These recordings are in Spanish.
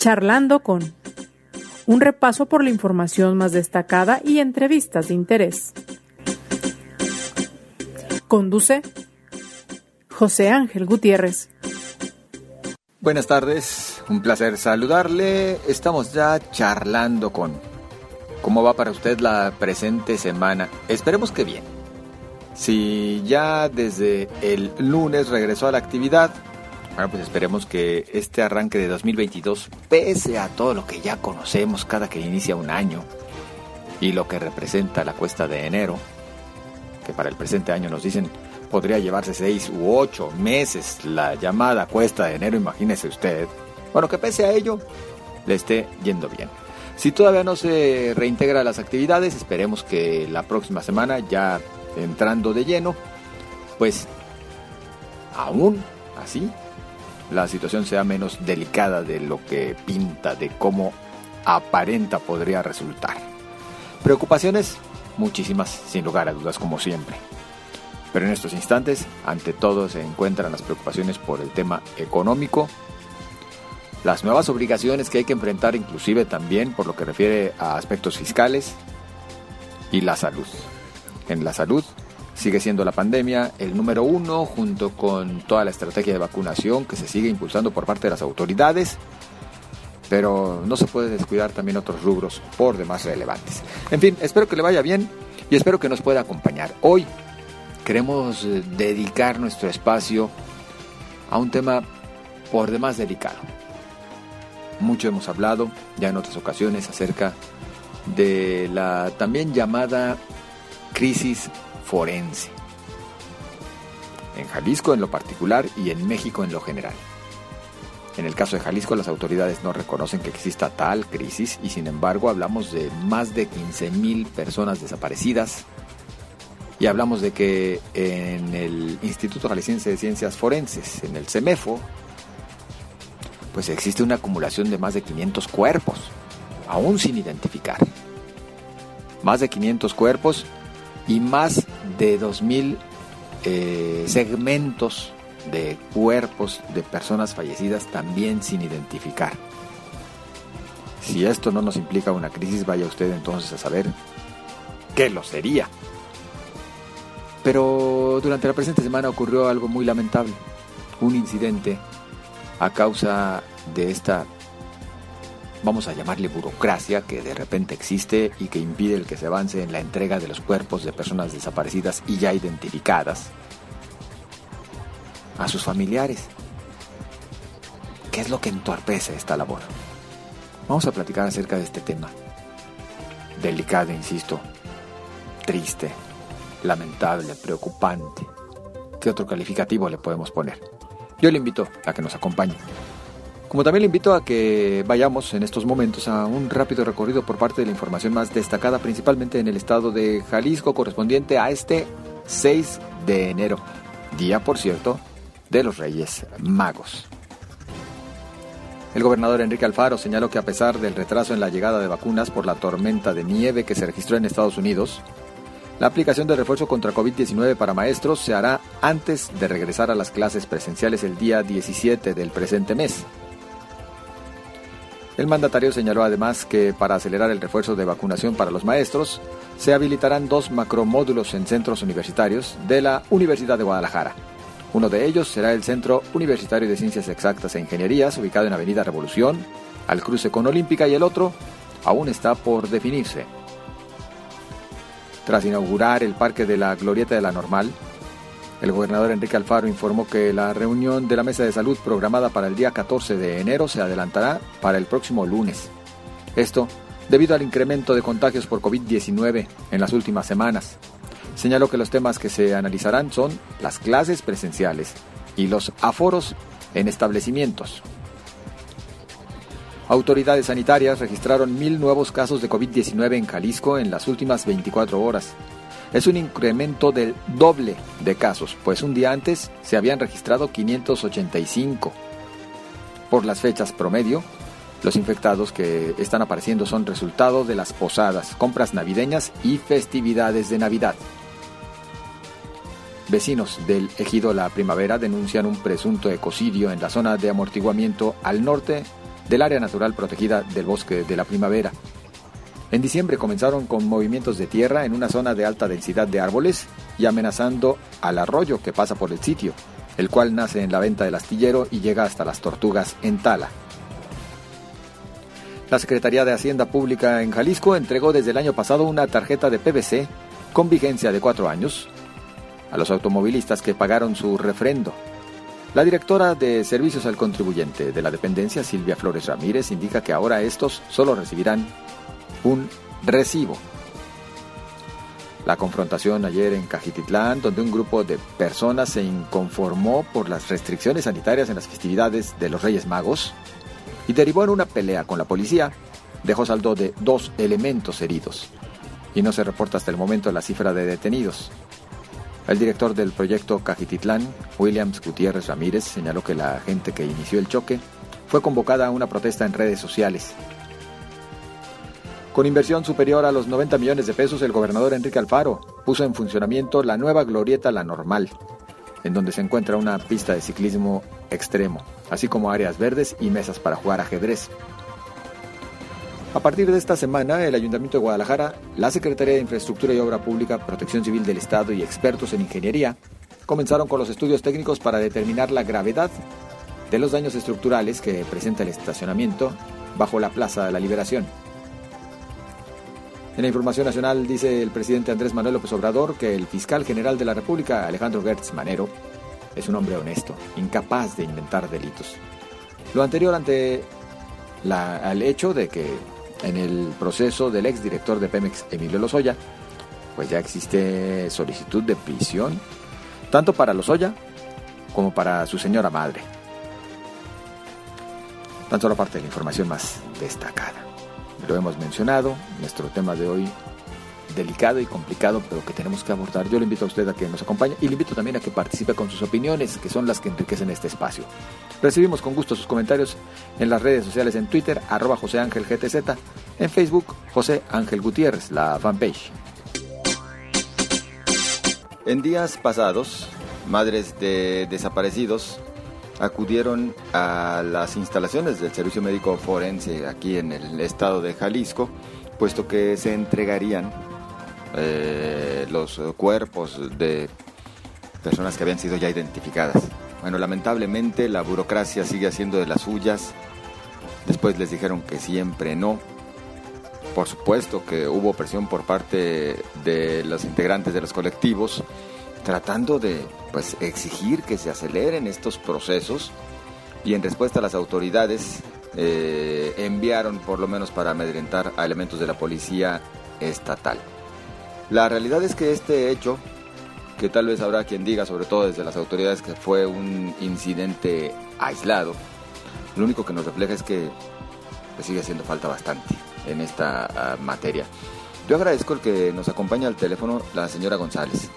Charlando con un repaso por la información más destacada y entrevistas de interés. Conduce José Ángel Gutiérrez. Buenas tardes, un placer saludarle. Estamos ya charlando con cómo va para usted la presente semana. Esperemos que bien. Si ya desde el lunes regresó a la actividad, bueno, pues esperemos que este arranque de 2022, pese a todo lo que ya conocemos cada que inicia un año y lo que representa la cuesta de enero, que para el presente año nos dicen podría llevarse seis u ocho meses la llamada cuesta de enero, imagínese usted. Bueno, que pese a ello, le esté yendo bien. Si todavía no se reintegra las actividades, esperemos que la próxima semana, ya entrando de lleno, pues aún así la situación sea menos delicada de lo que pinta, de cómo aparenta podría resultar. Preocupaciones, muchísimas, sin lugar a dudas, como siempre. Pero en estos instantes, ante todo, se encuentran las preocupaciones por el tema económico, las nuevas obligaciones que hay que enfrentar, inclusive también por lo que refiere a aspectos fiscales y la salud. En la salud, sigue siendo la pandemia el número uno junto con toda la estrategia de vacunación que se sigue impulsando por parte de las autoridades, pero no se puede descuidar también otros rubros por demás relevantes. En fin, espero que le vaya bien y espero que nos pueda acompañar. Hoy queremos eh, dedicar nuestro espacio a un tema por demás delicado. Mucho hemos hablado ya en otras ocasiones acerca de la también llamada crisis forense. En Jalisco en lo particular y en México en lo general. En el caso de Jalisco las autoridades no reconocen que exista tal crisis y sin embargo hablamos de más de 15.000 personas desaparecidas y hablamos de que en el Instituto Jalisciense de Ciencias Forenses, en el CEMEFO, pues existe una acumulación de más de 500 cuerpos, aún sin identificar. Más de 500 cuerpos y más de 2.000 eh, segmentos de cuerpos de personas fallecidas también sin identificar. Si esto no nos implica una crisis, vaya usted entonces a saber qué lo sería. Pero durante la presente semana ocurrió algo muy lamentable, un incidente a causa de esta vamos a llamarle burocracia que de repente existe y que impide el que se avance en la entrega de los cuerpos de personas desaparecidas y ya identificadas a sus familiares. ¿Qué es lo que entorpece esta labor? Vamos a platicar acerca de este tema. Delicado, insisto. Triste, lamentable, preocupante. ¿Qué otro calificativo le podemos poner? Yo le invito a que nos acompañe. Como también le invito a que vayamos en estos momentos a un rápido recorrido por parte de la información más destacada, principalmente en el estado de Jalisco, correspondiente a este 6 de enero, día, por cierto, de los Reyes Magos. El gobernador Enrique Alfaro señaló que a pesar del retraso en la llegada de vacunas por la tormenta de nieve que se registró en Estados Unidos, la aplicación de refuerzo contra COVID-19 para maestros se hará antes de regresar a las clases presenciales el día 17 del presente mes. El mandatario señaló además que para acelerar el refuerzo de vacunación para los maestros, se habilitarán dos macromódulos en centros universitarios de la Universidad de Guadalajara. Uno de ellos será el Centro Universitario de Ciencias Exactas e Ingenierías, ubicado en Avenida Revolución, al cruce con Olímpica, y el otro aún está por definirse. Tras inaugurar el Parque de la Glorieta de la Normal, el gobernador Enrique Alfaro informó que la reunión de la Mesa de Salud programada para el día 14 de enero se adelantará para el próximo lunes. Esto debido al incremento de contagios por COVID-19 en las últimas semanas. Señaló que los temas que se analizarán son las clases presenciales y los aforos en establecimientos. Autoridades sanitarias registraron mil nuevos casos de COVID-19 en Jalisco en las últimas 24 horas, es un incremento del doble de casos, pues un día antes se habían registrado 585. Por las fechas promedio, los infectados que están apareciendo son resultado de las posadas, compras navideñas y festividades de Navidad. Vecinos del ejido La Primavera denuncian un presunto ecocidio en la zona de amortiguamiento al norte del área natural protegida del bosque de la primavera. En diciembre comenzaron con movimientos de tierra en una zona de alta densidad de árboles y amenazando al arroyo que pasa por el sitio, el cual nace en la venta del astillero y llega hasta las tortugas en Tala. La Secretaría de Hacienda Pública en Jalisco entregó desde el año pasado una tarjeta de PVC con vigencia de cuatro años a los automovilistas que pagaron su refrendo. La directora de Servicios al Contribuyente de la dependencia, Silvia Flores Ramírez, indica que ahora estos solo recibirán un recibo. La confrontación ayer en Cajititlán, donde un grupo de personas se inconformó por las restricciones sanitarias en las festividades de los Reyes Magos y derivó en una pelea con la policía, dejó saldo de dos elementos heridos. Y no se reporta hasta el momento la cifra de detenidos. El director del proyecto Cajititlán, Williams Gutiérrez Ramírez, señaló que la gente que inició el choque fue convocada a una protesta en redes sociales con inversión superior a los 90 millones de pesos, el gobernador Enrique Alfaro puso en funcionamiento la nueva glorieta La Normal, en donde se encuentra una pista de ciclismo extremo, así como áreas verdes y mesas para jugar ajedrez. A partir de esta semana, el Ayuntamiento de Guadalajara, la Secretaría de Infraestructura y Obra Pública, Protección Civil del Estado y expertos en ingeniería comenzaron con los estudios técnicos para determinar la gravedad de los daños estructurales que presenta el estacionamiento bajo la Plaza de la Liberación. En la información nacional dice el presidente Andrés Manuel López Obrador que el fiscal general de la República, Alejandro Gertz Manero, es un hombre honesto, incapaz de inventar delitos. Lo anterior ante la, el hecho de que en el proceso del exdirector de Pemex, Emilio Lozoya, pues ya existe solicitud de prisión, tanto para Lozoya como para su señora madre. Tan solo parte de la información más destacada lo hemos mencionado, nuestro tema de hoy delicado y complicado, pero que tenemos que abordar. Yo le invito a usted a que nos acompañe y le invito también a que participe con sus opiniones, que son las que enriquecen este espacio. Recibimos con gusto sus comentarios en las redes sociales en Twitter, arroba José Ángel GTZ, en Facebook, José Ángel Gutiérrez, la fanpage. En días pasados, madres de desaparecidos acudieron a las instalaciones del Servicio Médico Forense aquí en el estado de Jalisco, puesto que se entregarían eh, los cuerpos de personas que habían sido ya identificadas. Bueno, lamentablemente la burocracia sigue haciendo de las suyas. Después les dijeron que siempre no. Por supuesto que hubo presión por parte de los integrantes de los colectivos tratando de pues, exigir que se aceleren estos procesos y en respuesta a las autoridades eh, enviaron por lo menos para amedrentar a elementos de la policía estatal. La realidad es que este hecho, que tal vez habrá quien diga, sobre todo desde las autoridades, que fue un incidente aislado, lo único que nos refleja es que pues, sigue haciendo falta bastante en esta ah, materia. Yo agradezco el que nos acompaña al teléfono la señora González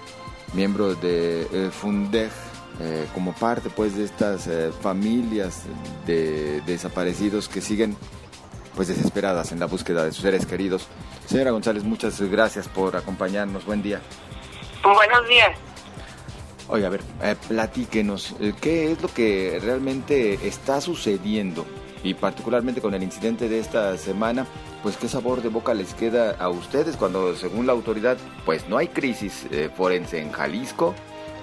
miembros de eh, Fundeg, eh, como parte pues de estas eh, familias de, desaparecidos que siguen pues desesperadas en la búsqueda de sus seres queridos. Señora González, muchas gracias por acompañarnos. Buen día. Buenos días. Oiga, a ver, platíquenos, ¿qué es lo que realmente está sucediendo? Y particularmente con el incidente de esta semana, pues qué sabor de boca les queda a ustedes cuando según la autoridad pues no hay crisis eh, forense en Jalisco,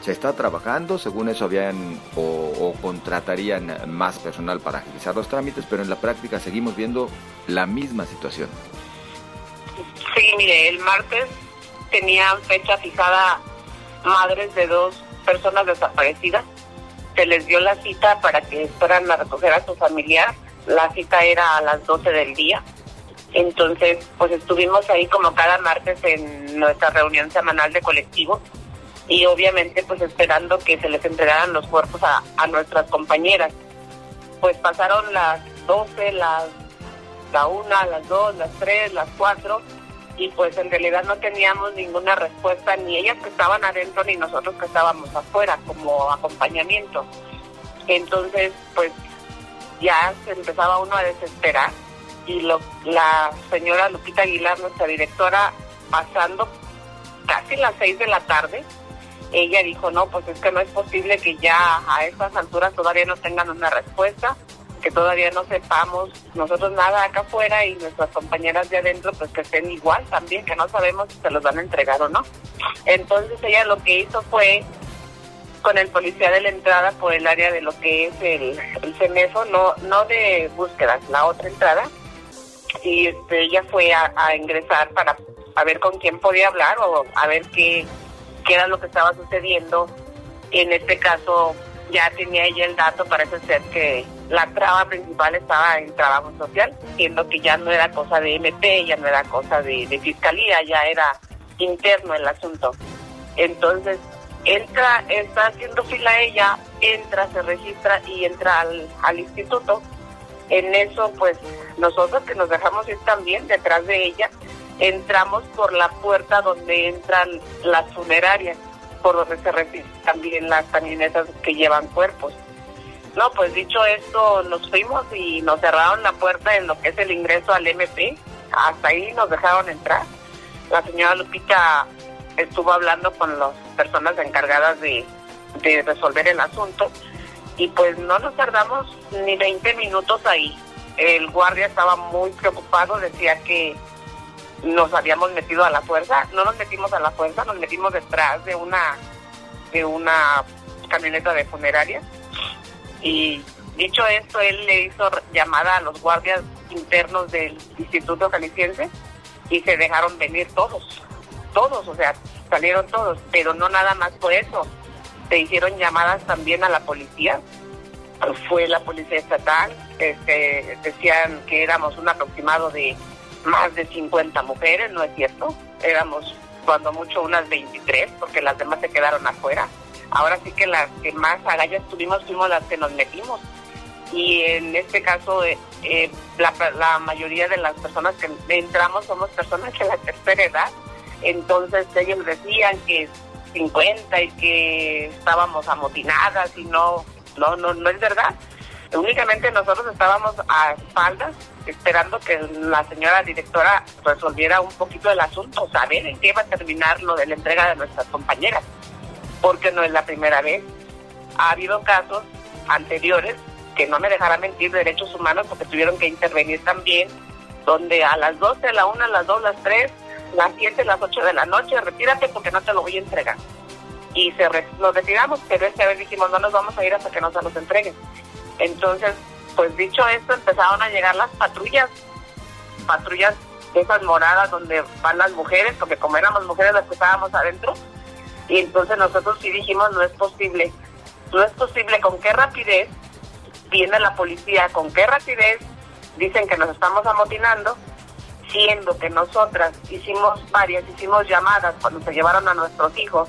se está trabajando, según eso habían o, contratarían más personal para agilizar los trámites, pero en la práctica seguimos viendo la misma situación. Sí, mire, el martes tenían fecha fijada madres de dos personas desaparecidas. Se les dio la cita para que fueran a recoger a su familiar. La cita era a las 12 del día entonces, pues estuvimos ahí como cada martes en nuestra reunión semanal de colectivo y obviamente pues esperando que se les entregaran los cuerpos a, nuestras compañeras. Pues pasaron las 12, las, la 1, las 2, las 3, las 4 y pues en realidad no teníamos ninguna respuesta, ni ellas que estaban adentro ni nosotros que estábamos afuera como acompañamiento. Entonces, pues ya se empezaba uno a desesperar y lo, la señora Lupita Aguilar, nuestra directora, pasando casi las seis de la tarde, ella dijo, no, pues es que no es posible que ya a estas alturas todavía no tengan una respuesta. que todavía no sepamos nosotros nada acá afuera y nuestras compañeras de adentro pues que estén igual también, que no sabemos si se los van a entregar o no. Entonces ella lo que hizo fue con el policía de la entrada por el área de lo que es el, el CEMEFO, no, no de búsquedas, la otra entrada, y este, ella fue a, ingresar para a ver con quién podía hablar o a ver qué, qué era lo que estaba sucediendo. En este caso ya tenía ella el dato, parece ser que la traba principal estaba en trabajo social, siendo que ya no era cosa de MP, ya no era cosa de fiscalía, ya era interno el asunto. Entonces, entra, está haciendo fila ella, entra, se registra y entra al, al instituto. En eso, pues, nosotros que nos dejamos ir también detrás de ella, entramos por la puerta donde entran las funerarias, por donde se registran también las camionetas que llevan cuerpos. No, pues dicho esto, nos fuimos y nos cerraron la puerta en lo que es el ingreso al MP. Hasta ahí nos dejaron entrar. La señora Lupita estuvo hablando con las personas encargadas de, resolver el asunto y pues no nos tardamos ni 20 minutos ahí. El guardia estaba muy preocupado, decía que nos habíamos metido a la fuerza, no nos metimos a la fuerza, nos metimos detrás de una de una camioneta de funeraria y dicho esto él le hizo llamada a los guardias internos del Instituto Jalisciense y se dejaron venir todos, todos, o sea, salieron todos, pero no nada más por eso, se hicieron llamadas también a la policía, fue la policía estatal, este, decían que éramos un aproximado de más de 50 mujeres, ¿no es cierto? Éramos cuando mucho unas 23, porque las demás se quedaron afuera. Ahora sí que las que más agallas tuvimos fuimos las que nos metimos. Y en este caso, eh, eh, la, la mayoría de las personas que entramos somos personas de la tercera edad. Entonces ellos decían que 50 y que estábamos amotinadas y no, no, no, no es verdad. Únicamente nosotros estábamos a espaldas esperando que la señora directora resolviera un poquito el asunto, saber en qué iba a terminar lo de la entrega de nuestras compañeras, porque no es la primera vez. Ha habido casos anteriores que no me dejará mentir derechos humanos porque tuvieron que intervenir también, donde a las 12, a la 1, a las 2, a las 3, las 7, las 8 de la noche, retírate porque no te lo voy a entregar. Y se re nos retiramos, pero esta vez dijimos no nos vamos a ir hasta que nos los entreguen. Entonces, pues dicho esto, empezaron a llegar las patrullas, patrullas de esas moradas donde van las mujeres, porque como éramos mujeres las que estábamos adentro, y entonces nosotros sí dijimos, no es posible, no es posible, con qué rapidez viene la policía, con qué rapidez dicen que nos estamos amotinando, siendo que nosotras hicimos varias, hicimos llamadas cuando se llevaron a nuestros hijos,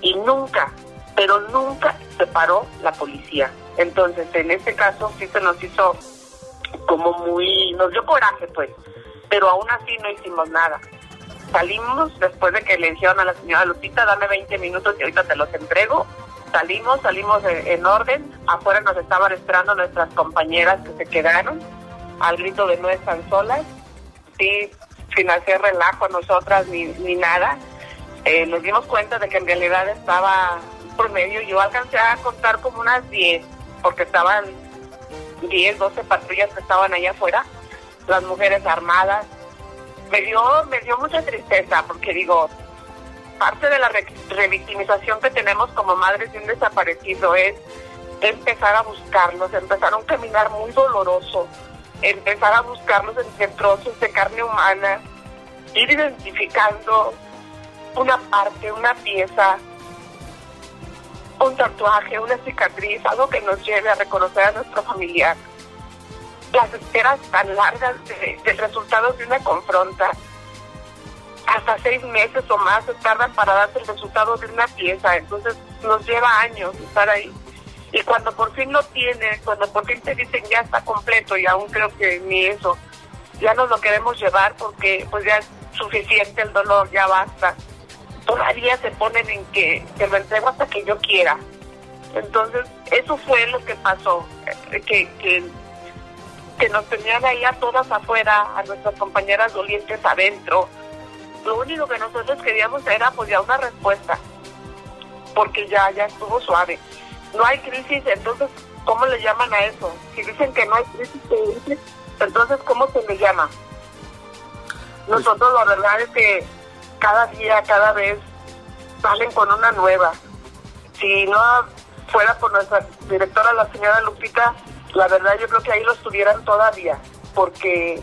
y nunca, pero nunca se paró la policía. Entonces, en este caso sí se nos hizo como muy, nos dio coraje pues, pero aún así no hicimos nada. Salimos después de que le dijeron a la señora Lupita, dame 20 minutos y ahorita te los entrego. Salimos, salimos en, orden. Afuera nos estaban esperando nuestras compañeras que se quedaron al grito de no están solas. Sin hacer relajo a nosotras ni, ni nada. Eh, nos dimos cuenta de que en realidad estaba por medio. Yo alcancé a contar como unas 10 porque estaban 10, 12 patrullas que estaban allá afuera, las mujeres armadas. Me dio, me dio mucha tristeza porque digo, parte de la revictimización que tenemos como madres de un desaparecido es empezar a buscarlos, empezar a un caminar muy doloroso, empezar a buscarlos entre trozos de carne humana, ir identificando una parte, una pieza, un tatuaje, una cicatriz, algo que nos lleve a reconocer a nuestro familiar. Las esperas tan largas de, del resultado de una confronta, hasta seis meses o más se tardan para darse el resultado de una pieza, entonces nos lleva años estar ahí. Y cuando por fin lo tienes, cuando por fin te dicen ya está completo, y aún creo que ni eso, ya nos lo queremos llevar porque pues ya es suficiente el dolor, ya basta todavía se ponen en que te lo entrego hasta que yo quiera. Entonces, eso fue lo que pasó, eh, que, que, que nos tenían ahí a todas afuera, a nuestras compañeras dolientes adentro. Lo único que nosotros queríamos era pues ya una respuesta, porque ya, ya estuvo suave. No hay crisis, entonces ¿cómo le llaman a eso? Si dicen que no hay crisis, entonces ¿cómo se le llama? Pues Nosotros la verdad es que cada día, cada vez salen con una nueva. Si no fuera por nuestra directora, la señora Lupita, la verdad yo creo que ahí lo estuvieran todavía, porque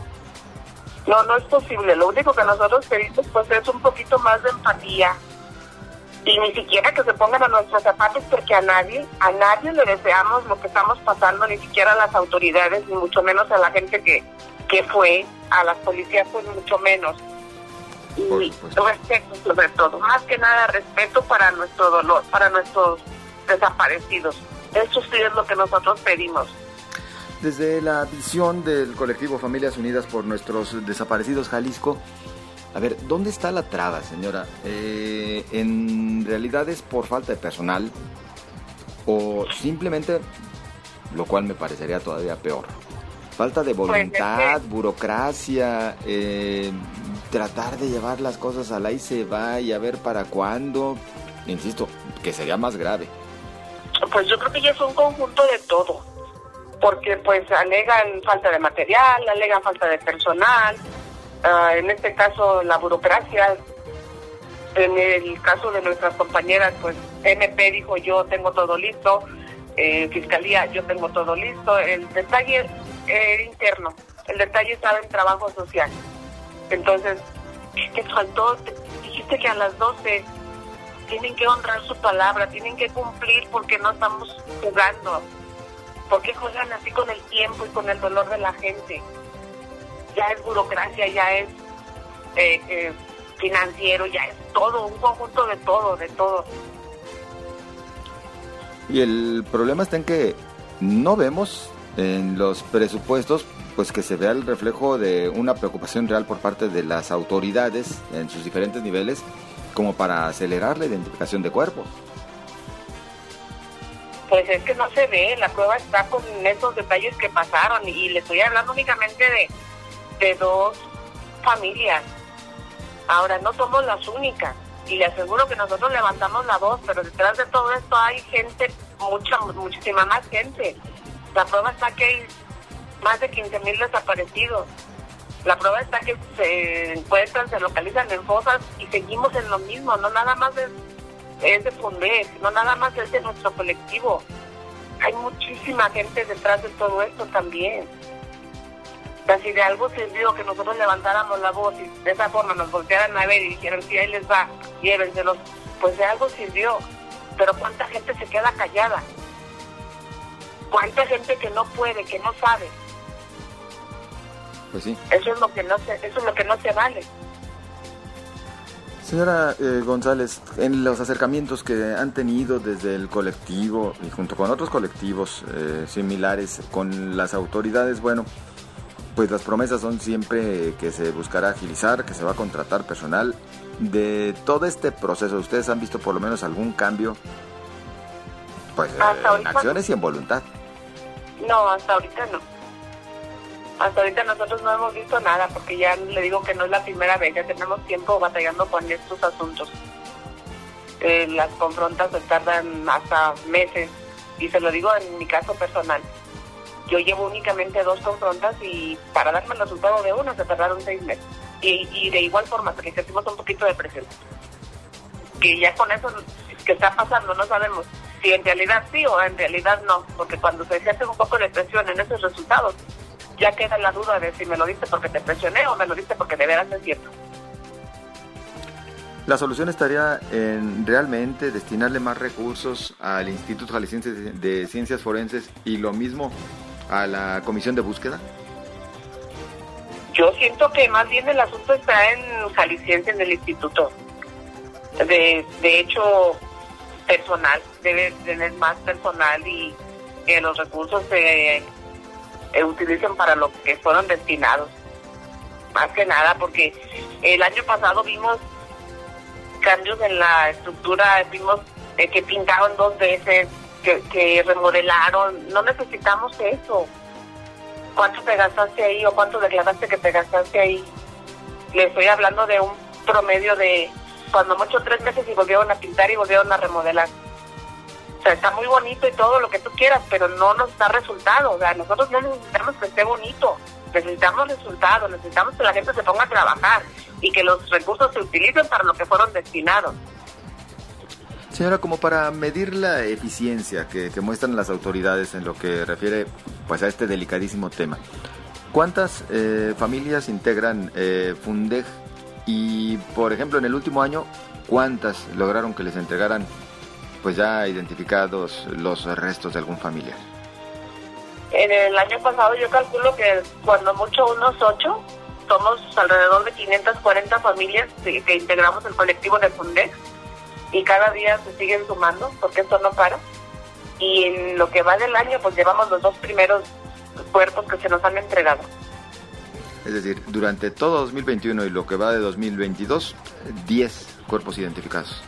no, no es posible. Lo único que nosotros pedimos pues es un poquito más de empatía y ni siquiera que se pongan a nuestros zapatos porque a nadie, a nadie le deseamos lo que estamos pasando, ni siquiera a las autoridades, ni mucho menos a la gente que, que fue, a las policías pues mucho menos. Y respeto sobre todo, más que nada respeto para nuestro dolor, para nuestros desaparecidos. Eso sí es lo que nosotros pedimos. Desde la visión del colectivo Familias Unidas por nuestros desaparecidos Jalisco, a ver, ¿dónde está la traba, señora? Eh, ¿En realidad es por falta de personal o simplemente, lo cual me parecería todavía peor, falta de pues, voluntad, burocracia, eh, tratar de llevar las cosas a la y se va y a ver para cuándo? Insisto, que sería más grave. Pues yo creo que ya es un conjunto de todo porque pues alegan falta de material, alegan falta de personal, ah, en este caso la burocracia, en el caso de nuestras compañeras, pues MP dijo yo tengo todo listo, eh, Fiscalía yo tengo todo listo, el detalle era interno, el detalle estaba en trabajo social. Entonces, ¿qué faltó? Dijiste que a las 12 tienen que honrar su palabra, tienen que cumplir porque no estamos jugando. ¿Por qué juegan así con el tiempo y con el dolor de la gente? Ya es burocracia, ya es eh, eh, financiero, ya es todo, un conjunto de todo, de todo. Y el problema está en que no vemos en los presupuestos pues que se vea el reflejo de una preocupación real por parte de las autoridades en sus diferentes niveles como para acelerar la identificación de cuerpos. Pues es que no se ve, la prueba está con esos detalles que pasaron y le estoy hablando únicamente de, de dos familias. Ahora, no somos las únicas y le aseguro que nosotros levantamos la voz, pero detrás de todo esto hay gente, mucha, muchísima más gente. La prueba está que hay más de 15 mil desaparecidos. La prueba está que se encuentran, se localizan en fosas y seguimos en lo mismo, no nada más es de Fundes, no nada más es de nuestro colectivo. Hay muchísima gente detrás de todo esto también. Si de algo sirvió que nosotros levantáramos la voz y de esa forma nos voltearan a ver y dijeran, si ahí les va, llévenselos, pues de algo sirvió. Pero ¿cuánta gente se queda callada? ¿Cuánta gente que no puede, que no sabe? Pues sí. Eso es lo que no se, eso es lo que no se vale. Señora eh, González, en los acercamientos que han tenido desde el colectivo y junto con otros colectivos eh, similares con las autoridades, bueno, pues las promesas son siempre que se buscará agilizar, que se va a contratar personal. De todo este proceso, ¿ustedes han visto por lo menos algún cambio? Pues en acciones y en voluntad. No, hasta ahorita no. Hasta ahorita nosotros no hemos visto nada porque ya le digo que no es la primera vez, ya tenemos tiempo batallando con estos asuntos. Eh, las confrontas se tardan hasta meses y se lo digo en mi caso personal. Yo llevo únicamente dos confrontas y para darme el resultado de una se tardaron seis meses. Y, y de igual forma, porque sentimos un poquito de presión. Que ya con eso que está pasando no sabemos si en realidad sí o en realidad no, porque cuando se ejerce un poco de presión en esos resultados, ya queda la duda de si me lo diste porque te presioné o me lo diste porque de veras es cierto. La solución estaría en realmente destinarle más recursos al Instituto Jalisciense de Ciencias Forenses y lo mismo a la Comisión de Búsqueda. Yo siento que más bien el asunto está en Jalisciense, en el instituto. De, de hecho, personal, debe tener más personal y que los recursos se utilicen para lo que fueron destinados. Más que nada, porque el año pasado vimos cambios en la estructura, vimos que pintaron dos veces, que, remodelaron. No necesitamos eso. ¿Cuánto te gastaste ahí o cuánto declaraste que te gastaste ahí? Le estoy hablando de un promedio de cuando mucho tres meses y volvieron a pintar y volvieron a remodelar. sea, está muy bonito y todo lo que tú quieras, pero no nos da resultado. O sea, nosotros no necesitamos que esté bonito, necesitamos resultados, necesitamos que la gente se ponga a trabajar y que los recursos se utilicen para lo que fueron destinados. Señora, como para medir la eficiencia que, muestran las autoridades en lo que refiere pues a este delicadísimo tema, ¿cuántas eh, familias integran eh, Fundeg y, por ejemplo, en el último año, cuántas lograron que les entregaran pues ya identificados los restos de algún familiar? En el año pasado yo calculo que cuando mucho unos ocho, somos alrededor de 540 familias que integramos el colectivo de Fundeg y cada día se siguen sumando porque esto no para. Y en lo que va del año, pues llevamos los dos primeros cuerpos que se nos han entregado. Es decir, durante todo 2021 y lo que va de 2022, 10 cuerpos identificados.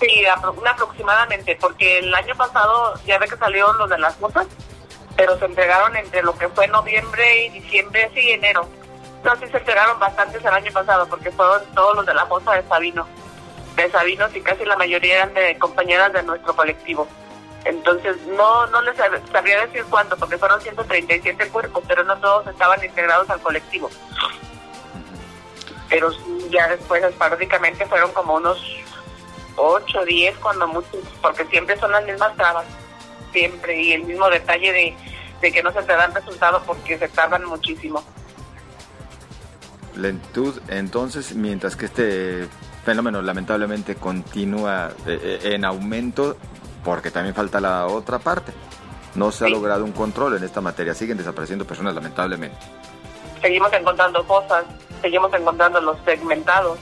Sí, aproximadamente, porque el año pasado ya ve que salieron los de las motas, pero se entregaron entre lo que fue noviembre y diciembre, sí, enero. Sí se entregaron bastantes el año pasado, porque fueron todos los de la fosa de Sabino de Sabinos y casi la mayoría eran de compañeras de nuestro colectivo. Entonces, no no les sabría decir cuánto, porque fueron 137 cuerpos, pero no todos estaban integrados al colectivo. Pero ya después, esporádicamente, fueron como unos 8, 10, cuando muchos, porque siempre son las mismas trabas, siempre, y el mismo detalle de, de que no se te dan resultados porque se tardan muchísimo. Lentitud, entonces, mientras que este fenómeno lamentablemente continúa eh, eh, en aumento porque también falta la otra parte. No se ha logrado un control en esta materia, siguen desapareciendo personas lamentablemente. Seguimos encontrando cosas, seguimos encontrando los segmentados,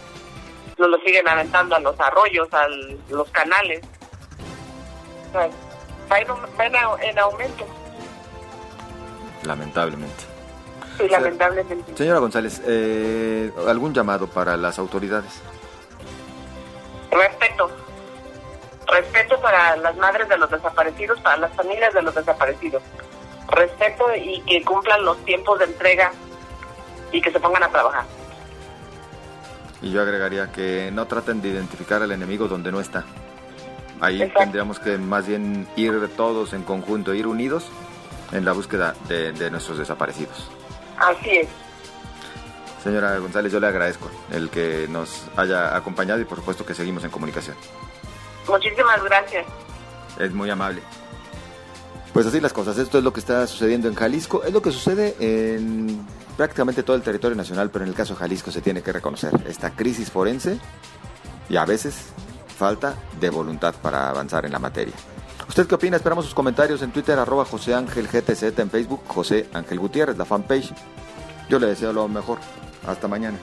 nos lo siguen aventando a los arroyos, a los canales. va, en, aumento. Lamentablemente. Sí, lamentablemente. Señora González, eh, ¿algún llamado para las autoridades? Respeto. Respeto para las madres de los desaparecidos, para las familias de los desaparecidos. Respeto y que cumplan los tiempos de entrega y que se pongan a trabajar. Y yo agregaría que no traten de identificar al enemigo donde no está. Ahí tendríamos que más bien ir todos en conjunto, ir unidos en la búsqueda de nuestros desaparecidos. Así es. Señora González, yo le agradezco el que nos haya acompañado y por supuesto que seguimos en comunicación. Muchísimas gracias. Es muy amable. Pues así las cosas, esto es lo que está sucediendo en Jalisco, es lo que sucede en prácticamente todo el territorio nacional, pero en el caso de Jalisco se tiene que reconocer esta crisis forense y a veces falta de voluntad para avanzar en la materia. ¿Usted qué opina? Esperamos sus comentarios en Twitter, arroba José Ángel GTZ, en Facebook, José Ángel Gutiérrez, la fanpage. Yo le deseo lo mejor. Hasta mañana.